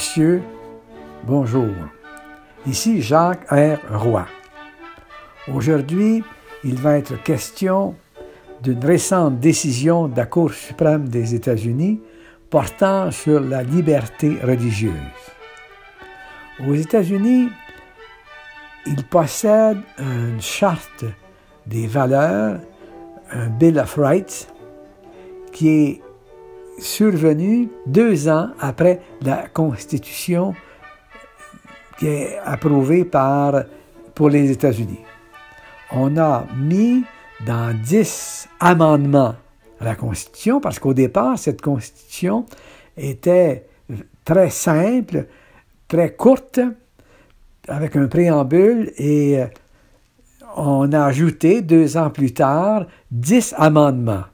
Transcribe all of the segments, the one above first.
Monsieur, bonjour. Ici Jacques R. Roy. Aujourd'hui, il va être question d'une récente décision de la Cour suprême des États-Unis portant sur la liberté religieuse. Aux États-Unis, ils possèdent une charte des valeurs, un Bill of Rights, qui est survenu deux ans après la Constitution qui est approuvée par, pour les États-Unis. On a mis dans dix amendements la Constitution, parce qu'au départ, cette Constitution était très simple, très courte, avec un préambule, et on a ajouté deux ans plus tard dix amendements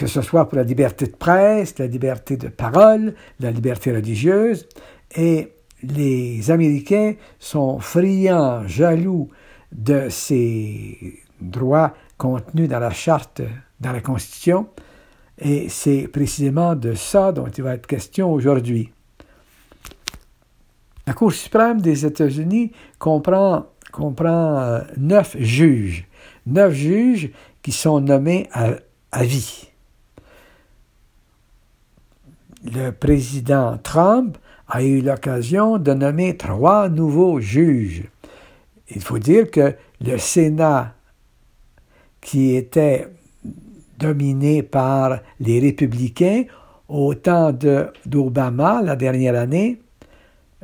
que ce soit pour la liberté de presse, la liberté de parole, la liberté religieuse. Et les Américains sont friands, jaloux de ces droits contenus dans la charte, dans la Constitution. Et c'est précisément de ça dont il va être question aujourd'hui. La Cour suprême des États-Unis comprend, euh, neuf juges, neuf juges qui sont nommés à vie le président Trump a eu l'occasion de nommer trois nouveaux juges. Il faut dire que le Sénat, qui était dominé par les républicains au temps d'Obama la dernière année,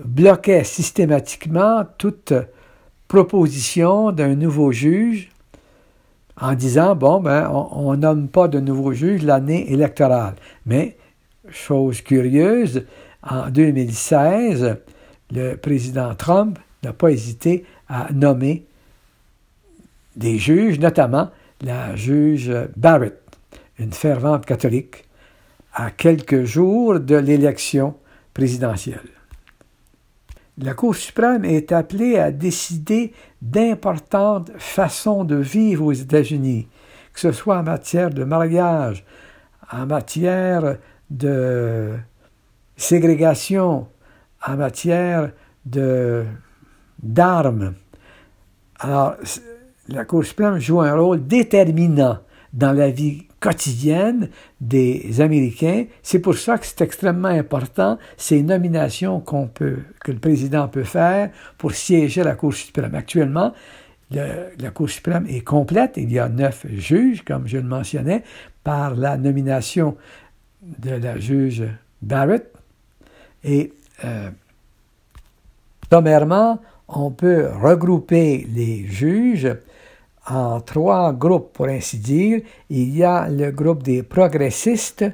bloquait systématiquement toute proposition d'un nouveau juge en disant, bon, ben, on nomme pas de nouveau juge l'année électorale. Mais chose curieuse, en 2016, le président Trump n'a pas hésité à nommer des juges, notamment la juge Barrett, une fervente catholique, à quelques jours de l'élection présidentielle. La Cour suprême est appelée à décider d'importantes façons de vivre aux États-Unis, que ce soit en matière de mariage, en matière de ségrégation en matière de, d'armes. Alors, la Cour suprême joue un rôle déterminant dans la vie quotidienne des Américains. C'est pour ça que c'est extrêmement important ces nominations qu'on peut, que le président peut faire pour siéger à la Cour suprême. Actuellement, la Cour suprême est complète. Il y a neuf juges, comme je le mentionnais, par la nomination de la juge Barrett. Et euh, sommairement, on peut regrouper les juges en trois groupes, pour ainsi dire. Il y a le groupe des progressistes,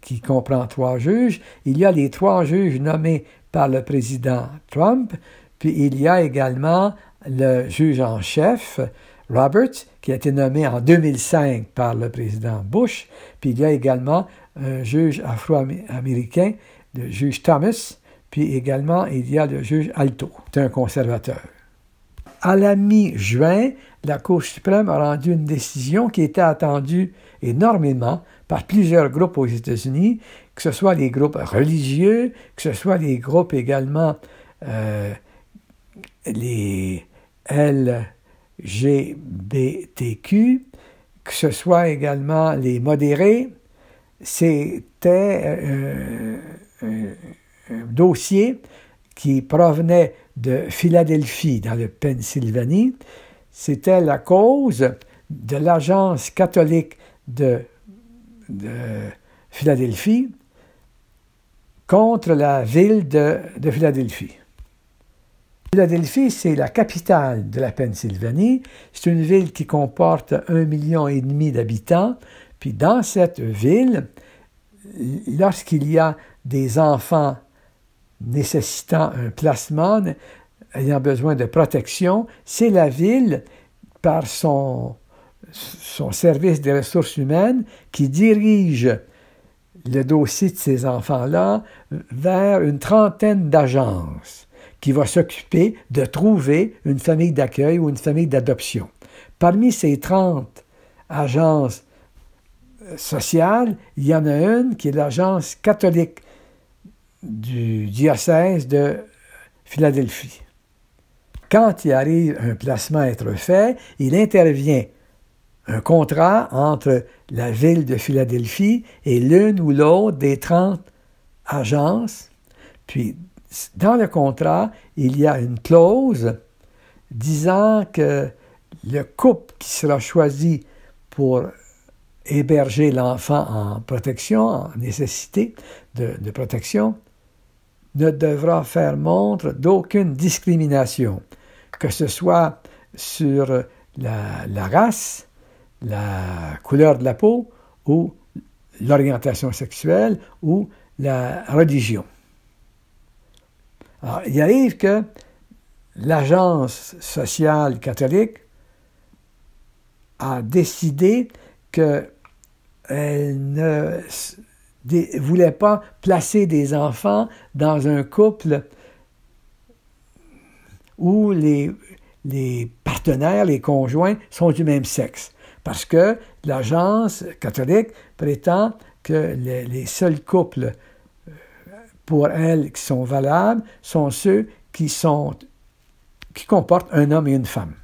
qui comprend trois juges. Il y a les trois juges nommés par le président Trump. Puis il y a également le juge en chef, Roberts, qui a été nommé en 2005 par le président Bush. Puis il y a également un juge afro-américain, le juge Thomas. Puis également, il y a le juge Alto, c'est un conservateur. À la mi-juin, la Cour suprême a rendu une décision qui était attendue énormément par plusieurs groupes aux États-Unis, que ce soit les groupes religieux, que ce soit les groupes également euh, les L GBTQ, que ce soit également les modérés, c'était euh, euh, un dossier qui provenait de Philadelphie, dans le Pennsylvanie. C'était la cause de l'Agence catholique de, de, Philadelphie contre la ville de Philadelphie. Philadelphie, c'est la capitale de la Pennsylvanie. C'est une ville qui comporte un million et demi d'habitants. Puis dans cette ville, lorsqu'il y a des enfants nécessitant un placement, ayant besoin de protection, c'est la ville, par son, son service des ressources humaines, qui dirige le dossier de ces enfants-là vers une trentaine d'agences qui va s'occuper de trouver une famille d'accueil ou une famille d'adoption. Parmi ces 30 agences sociales, il y en a une qui est l'Agence catholique du diocèse de Philadelphie. Quand il arrive un placement à être fait, il intervient un contrat entre la ville de Philadelphie et l'une ou l'autre des 30 agences. Puis, dans le contrat, il y a une clause disant que le couple qui sera choisi pour héberger l'enfant en protection, en nécessité de, protection, ne devra faire montre d'aucune discrimination, que ce soit sur la, race, la couleur de la peau ou l'orientation sexuelle ou la religion. Il arrive que l'agence sociale catholique a décidé qu'elle ne voulait pas placer des enfants dans un couple où les, partenaires, les conjoints sont du même sexe. Parce que l'agence catholique prétend que les, seuls couples pour elle qui sont valables sont ceux qui sont qui comportent un homme et une femme.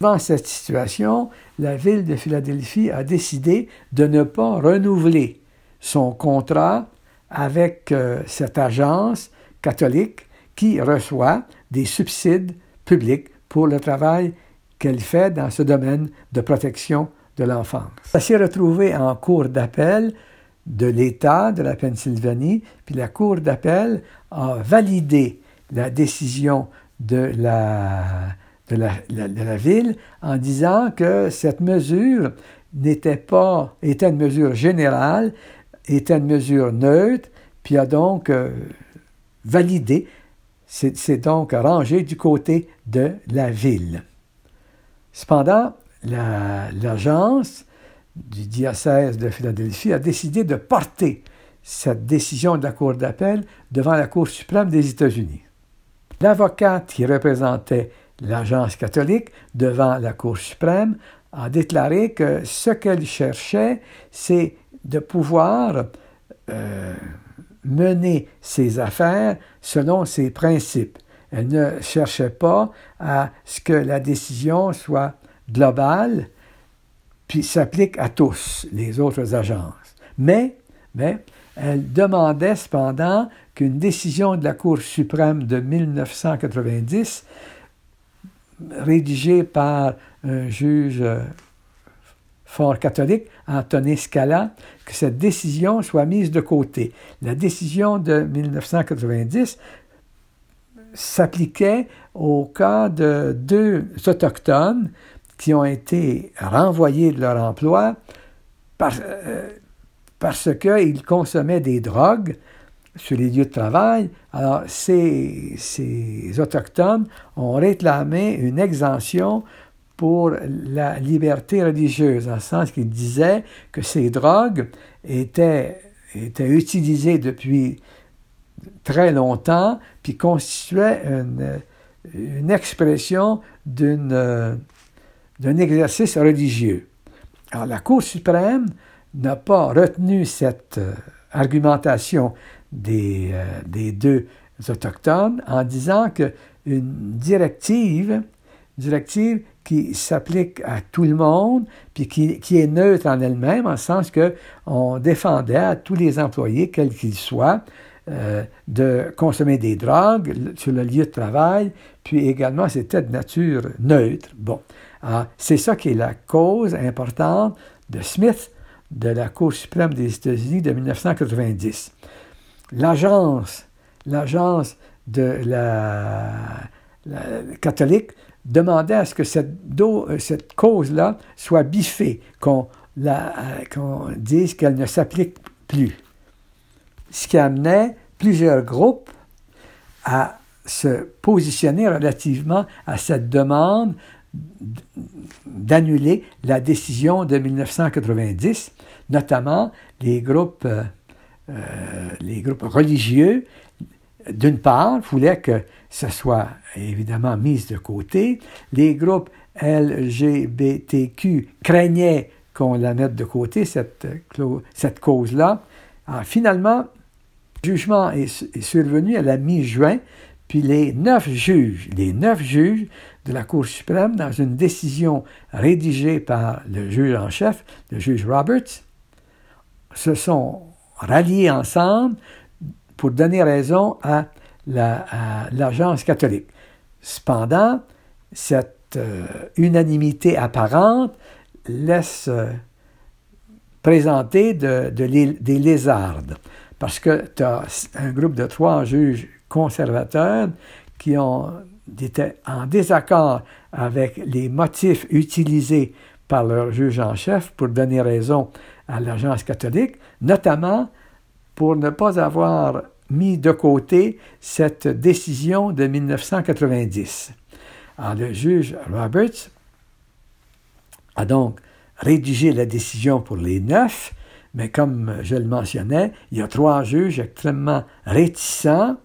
Dans cette situation, la ville de Philadelphie a décidé de ne pas renouveler son contrat avec euh, cette agence catholique qui reçoit des subsides publics pour le travail qu'elle fait dans ce domaine de protection de l'enfance. Ça s'est retrouvé en cours d'appel de l'État de la Pennsylvanie, puis la Cour d'appel a validé la décision de la ville en disant que cette mesure n'était pas, était une mesure générale, était une mesure neutre, puis a donc euh, validé, c'est donc rangé du côté de la ville. Cependant, l'agence du diocèse de Philadelphie a décidé de porter cette décision de la Cour d'appel devant la Cour suprême des États-Unis. L'avocate qui représentait l'agence catholique, devant la Cour suprême, a déclaré que ce qu'elle cherchait, c'est de pouvoir euh, mener ses affaires selon ses principes. Elle ne cherchait pas à ce que la décision soit globale, puis s'applique à tous les autres agences. Mais, elle demandait cependant qu'une décision de la Cour suprême de 1990 rédigé par un juge euh, fort catholique, Anthony Scala, que cette décision soit mise de côté. La décision de 1990 s'appliquait au cas de deux autochtones qui ont été renvoyés de leur emploi euh, parce qu'ils consommaient des drogues sur les lieux de travail. Alors, ces, ces Autochtones ont réclamé une exemption pour la liberté religieuse, en le sens qu'ils disaient que ces drogues étaient, étaient utilisées depuis très longtemps, puis constituaient une, une expression d'un exercice religieux. Alors, la Cour suprême n'a pas retenu cette euh, argumentation des, euh, des deux autochtones en disant qu'une directive, directive qui s'applique à tout le monde, puis qui, qui est neutre en elle-même, en le sens qu'on défendait à tous les employés, quels qu'ils soient, euh, de consommer des drogues sur le lieu de travail, puis également c'était de nature neutre. Bon, c'est ça qui est la cause importante de Smith de la Cour suprême des États-Unis de 1990 l'agence, l'agence de la, catholique demandait à ce que cette, cause-là soit biffée, qu'on dise qu'elle ne s'applique plus. Ce qui amenait plusieurs groupes à se positionner relativement à cette demande d'annuler la décision de 1990, notamment les groupes euh, les groupes religieux, d'une part, voulaient que ce soit évidemment mis de côté. Les groupes LGBTQ craignaient qu'on la mette de côté, cette, cette cause-là. Finalement, le jugement est, survenu à la mi-juin, puis les neuf juges, les neuf juges de la Cour suprême, dans une décision rédigée par le juge en chef, le juge Roberts, se sont ralliés ensemble pour donner raison à l'agence catholique. Cependant, cette euh, unanimité apparente laisse euh, présenter des lézardes, parce que tu as un groupe de trois juges conservateurs qui ont étaient en désaccord avec les motifs utilisés par leur juge en chef pour donner raison à l'agence catholique, notamment pour ne pas avoir mis de côté cette décision de 1990. Alors, le juge Roberts a donc rédigé la décision pour les neuf, mais comme je le mentionnais, il y a trois juges extrêmement réticents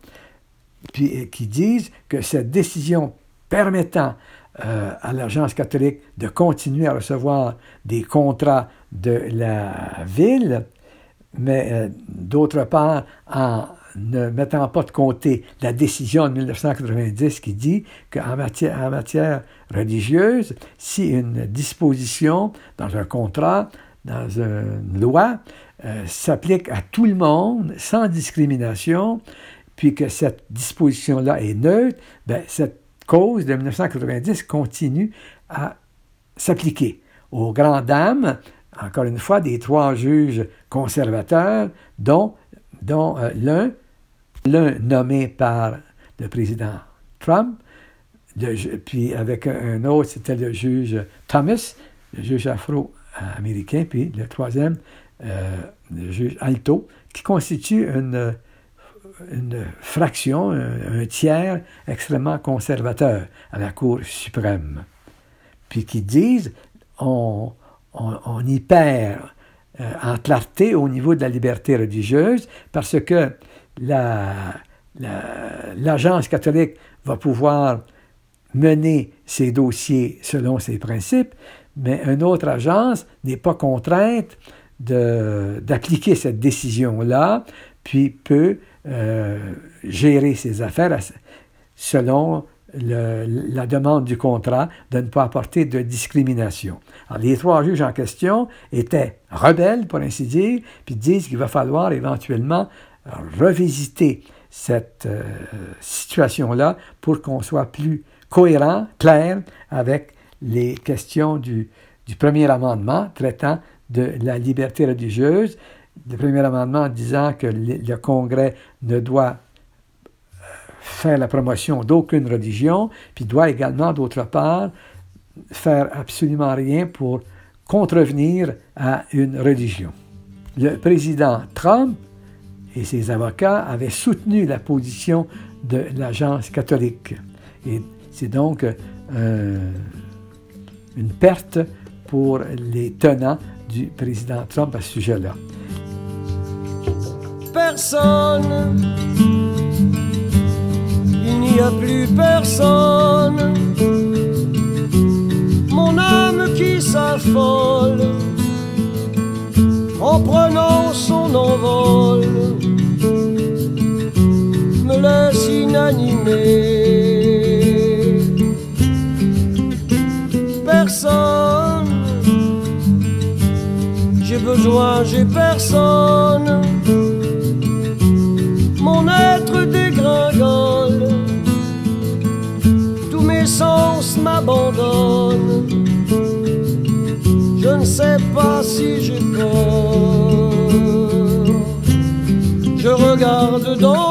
puis, qui disent que cette décision permettant euh, à l'Agence catholique de continuer à recevoir des contrats de la ville, mais euh, d'autre part en ne mettant pas de côté la décision de 1990 qui dit qu'en matière, religieuse, si une disposition dans un contrat, dans une loi, euh, s'applique à tout le monde sans discrimination, puis que cette disposition-là est neutre, ben, cette cause de 1990 continue à s'appliquer aux grandes dames, encore une fois, des trois juges conservateurs, dont, dont euh, l'un l'un nommé par le président Trump, puis avec un autre, c'était le juge Thomas, le juge afro-américain, puis le troisième, euh, le juge Alto, qui constitue une, une fraction, un, tiers extrêmement conservateur à la Cour suprême. Puis qui disent on, on, y perd euh, en clarté au niveau de la liberté religieuse parce que l'agence catholique va pouvoir mener ses dossiers selon ses principes, mais une autre agence n'est pas contrainte d'appliquer cette décision-là, puis peut euh, gérer ses affaires selon la demande du contrat de ne pas apporter de discrimination. Alors, les trois juges en question étaient rebelles, pour ainsi dire, puis disent qu'il va falloir éventuellement revisiter cette euh, situation-là pour qu'on soit plus cohérent, clair avec les questions du, premier amendement traitant de la liberté religieuse. Le premier amendement disant que le, Congrès ne doit euh, faire la promotion d'aucune religion, puis doit également, d'autre part, faire absolument rien pour contrevenir à une religion. Le président Trump et ses avocats avaient soutenu la position de l'agence catholique. Et c'est donc euh, une perte pour les tenants du président Trump à ce sujet-là. Personne, il n'y a plus personne, mon âme qui s'affole en prenant son envol me laisse inanimé. Personne, j'ai besoin, j'ai personne. Je regarde dans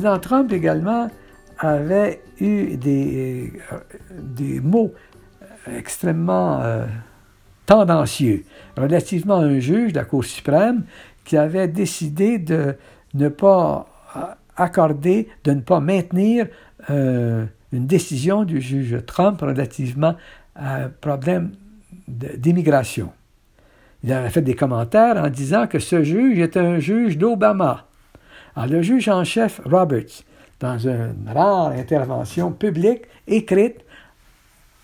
président Trump également avait eu des, euh, mots extrêmement euh, tendancieux relativement à un juge de la Cour suprême qui avait décidé de ne pas euh, accorder, de ne pas maintenir une décision du juge Trump relativement à un problème d'immigration. Il avait fait des commentaires en disant que ce juge était un juge d'Obama. Alors, le juge en chef Roberts, dans une rare intervention publique écrite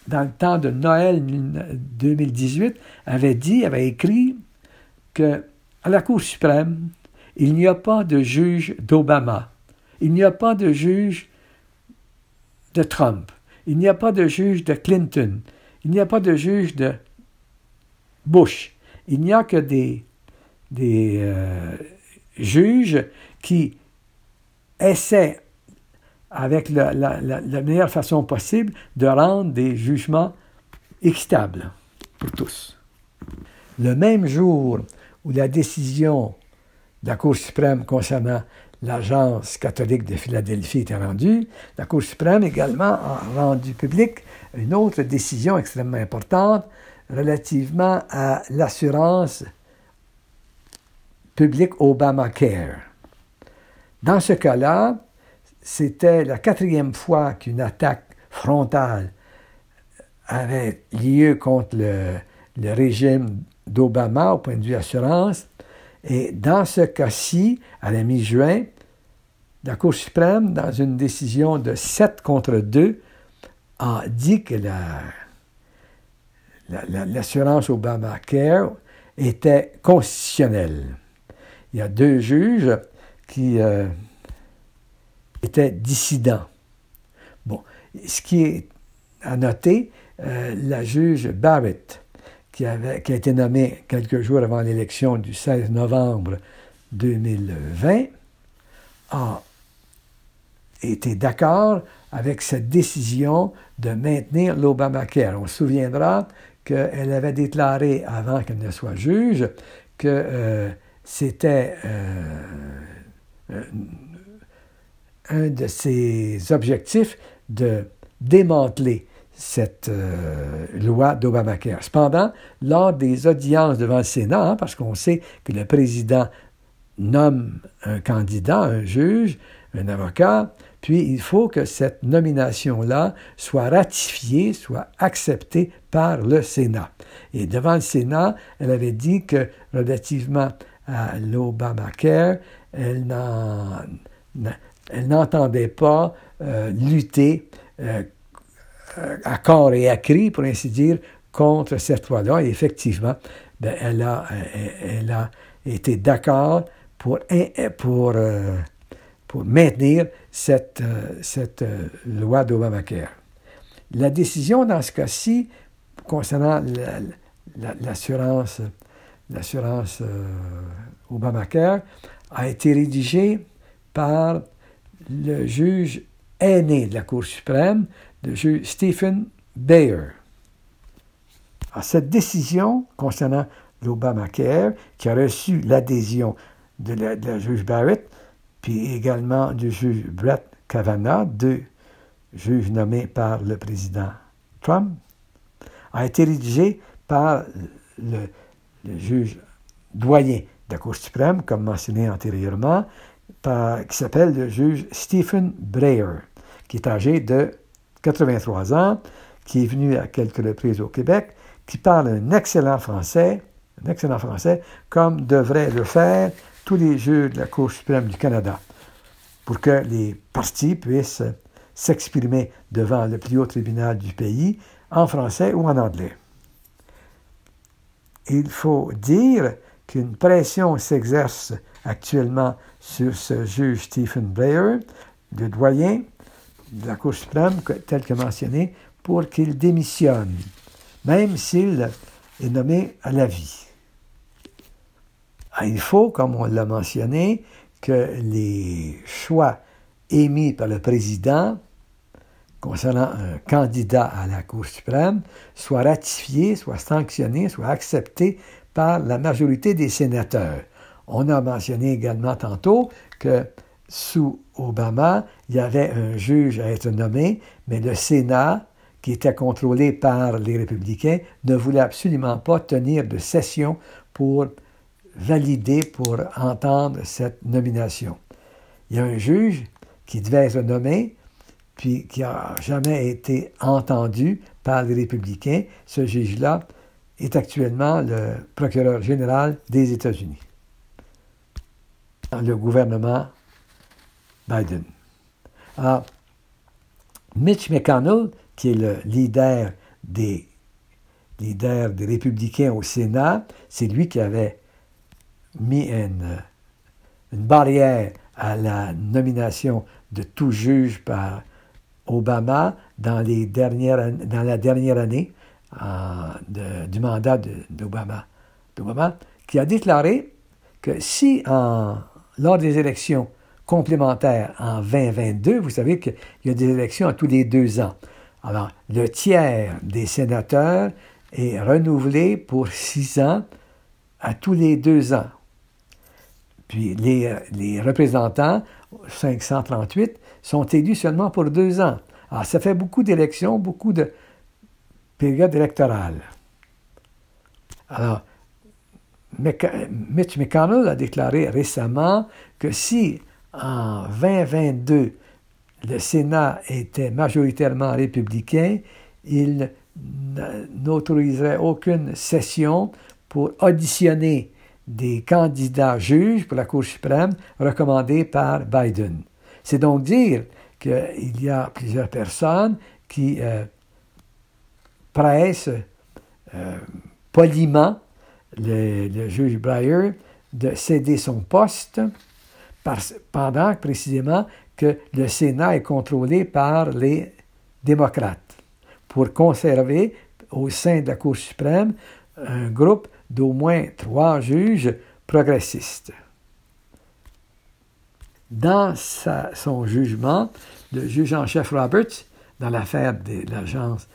dans le temps de Noël 2018, avait dit, avait écrit que à la Cour suprême, il n'y a pas de juge d'Obama, il n'y a pas de juge de Trump, il n'y a pas de juge de Clinton, il n'y a pas de juge de Bush. Il n'y a que des, euh, juges qui essaient, avec la, meilleure façon possible, de rendre des jugements équitables pour tous. Le même jour où la décision de la Cour suprême concernant l'Agence catholique de Philadelphie était rendue, la Cour suprême également a rendu public une autre décision extrêmement importante relativement à l'assurance publique Obamacare. Dans ce cas-là, c'était la quatrième fois qu'une attaque frontale avait lieu contre le, le régime d'Obama au point de vue assurance. Et dans ce cas-ci, à la mi-juin, la Cour suprême, dans une décision de 7 contre 2, a dit que l'assurance Obamacare était constitutionnelle. Il y a deux juges qui euh, étaient dissidents. Bon, ce qui est à noter, euh, la juge Barrett, qui, avait, qui a été nommée quelques jours avant l'élection du 16 novembre 2020, a été d'accord avec cette décision de maintenir l'Obamacare. On se souviendra qu'elle avait déclaré, avant qu'elle ne soit juge, que euh, c'était euh, euh, un de ses objectifs de démanteler cette loi d'Obamacare. Cependant, lors des audiences devant le Sénat, hein, parce qu'on sait que le président nomme un candidat, un juge, un avocat, puis il faut que cette nomination-là soit ratifiée, soit acceptée par le Sénat. Et devant le Sénat, elle avait dit que relativement à l'Obamacare, elle n'entendait pas euh, lutter euh, à corps et à cri, pour ainsi dire, contre cette loi-là. Et effectivement, ben, elle, a, été d'accord pour, euh, maintenir cette, cette loi d'Obamacare. La décision dans ce cas-ci, concernant l'assurance l'assurance euh, Obamacare, a été rédigée par le juge aîné de la Cour suprême, le juge Stephen Bayer. Cette décision concernant l'Obamacare, qui a reçu l'adhésion de, de la, juge Barrett, puis également du juge Brett Kavanaugh, deux juges nommés par le président Trump, a été rédigé par le, juge doyen de la Cour suprême, comme mentionné antérieurement, qui s'appelle le juge Stephen Breyer, qui est âgé de 83 ans, qui est venu à quelques reprises au Québec, qui parle un excellent français, un excellent français, comme devrait le faire tous les juges de la Cour suprême du Canada pour que les partis puissent s'exprimer devant le plus haut tribunal du pays en français ou en anglais. Il faut dire qu'une pression s'exerce actuellement sur ce juge Stephen Blair, le doyen de la Cour suprême, tel que mentionné, pour qu'il démissionne, même s'il est nommé à la vie. Ah, il faut, comme on l'a mentionné, que les choix émis par le président concernant un candidat à la Cour suprême soient ratifiés, soient sanctionnés, soient acceptés par la majorité des sénateurs. On a mentionné également tantôt que sous Obama, il y avait un juge à être nommé, mais le Sénat, qui était contrôlé par les républicains, ne voulait absolument pas tenir de session pour valider, pour entendre cette nomination. Il y a un juge qui devait être nommé, puis qui n'a jamais été entendu par les républicains. Ce juge-là est actuellement le procureur général des États-Unis. Le gouvernement Biden. Alors, Mitch McConnell, qui est le leader des des républicains au Sénat, c'est lui qui avait mis une, une barrière à la nomination de tout juge par Obama dans, la dernière année euh, du mandat d'Obama, qui a déclaré que si lors des élections complémentaires en 2022, vous savez qu'il y a des élections à tous les deux ans. Alors, le tiers des sénateurs est renouvelé pour six ans à tous les deux ans. Puis les, les représentants, 538, sont élus seulement pour deux ans. Alors, ça fait beaucoup d'élections, beaucoup de périodes électorales. Alors, Mitch McConnell a déclaré récemment que si en 2022 le Sénat était majoritairement républicain, il n'autoriserait aucune session pour auditionner des candidats juges pour la Cour suprême recommandés par Biden. C'est donc dire qu'il y a plusieurs personnes qui euh, pressent euh, poliment le, juge Breyer de céder son poste pendant précisément que le Sénat est contrôlé par les démocrates pour conserver au sein de la Cour suprême un groupe d'au moins trois juges progressistes. Dans son jugement, le juge en chef Roberts, dans l'affaire de l'agence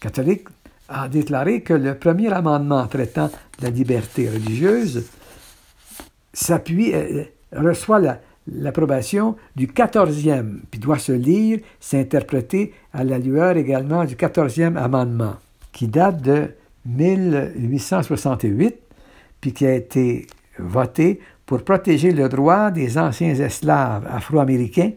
catholique, a déclaré que le premier amendement traitant de la liberté religieuse s'appuie, euh, reçoit l'approbation du 14e, puis doit se lire, s'interpréter à la lueur également du 14e amendement, qui date de 1868, puis qui a été voté pour protéger le droit des anciens esclaves afro-américains,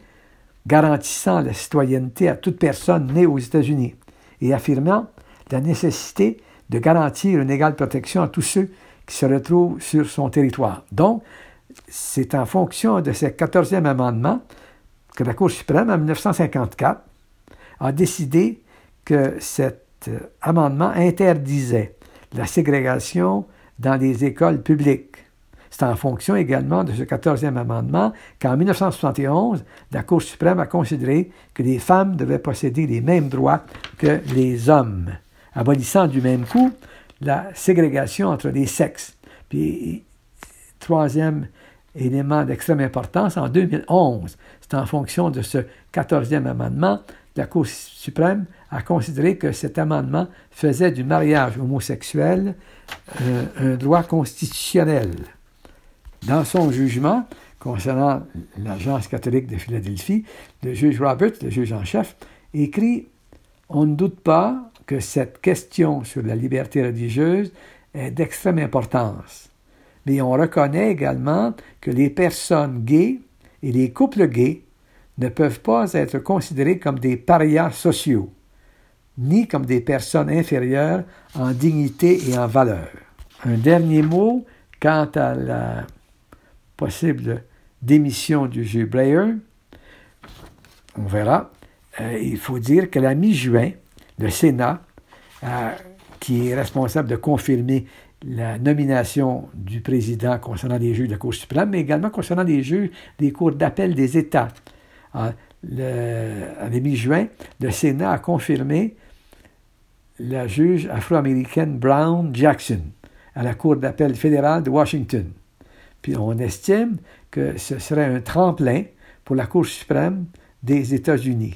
garantissant la citoyenneté à toute personne née aux États-Unis et affirmant la nécessité de garantir une égale protection à tous ceux qui se retrouvent sur son territoire. Donc, c'est en fonction de ce 14e amendement que la Cour suprême, en 1954, a décidé que cet euh, amendement interdisait la ségrégation dans les écoles publiques. C'est en fonction également de ce 14e amendement qu'en 1971, la Cour suprême a considéré que les femmes devaient posséder les mêmes droits que les hommes, abolissant du même coup la ségrégation entre les sexes. Puis, troisième élément d'extrême importance, en 2011, c'est en fonction de ce 14e amendement, la Cour suprême a considéré que cet amendement faisait du mariage homosexuel euh, un droit constitutionnel. Dans son jugement concernant l'Agence catholique de Philadelphie, le juge Roberts, le juge en chef, écrit On ne doute pas que cette question sur la liberté religieuse est d'extrême importance. Mais on reconnaît également que les personnes gays et les couples gays ne peuvent pas être considérés comme des parias sociaux, ni comme des personnes inférieures en dignité et en valeur. Un dernier mot quant à la possible démission du juge Blair. On verra. Euh, il faut dire que la mi-juin, le Sénat, euh, qui est responsable de confirmer la nomination du président concernant les juges de la Cour suprême, mais également concernant les juges des cours d'appel des États. En, le, mi-juin, le Sénat a confirmé la juge afro-américaine Brown Jackson à la Cour d'appel fédérale de Washington. Puis on estime que ce serait un tremplin pour la Cour suprême des États-Unis.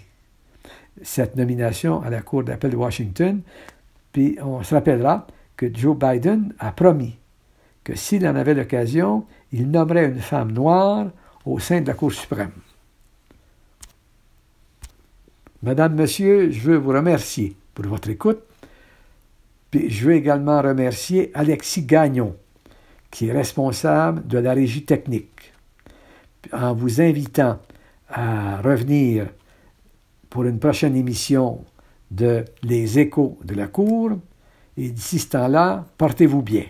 Cette nomination à la Cour d'appel de Washington, puis on se rappellera que Joe Biden a promis que s'il en avait l'occasion, il nommerait une femme noire au sein de la Cour suprême. Madame, Monsieur, je veux vous remercier pour votre écoute. Puis je veux également remercier Alexis Gagnon, qui est responsable de la régie technique, en vous invitant à revenir pour une prochaine émission de Les échos de la cour. Et d'ici ce temps-là, portez-vous bien.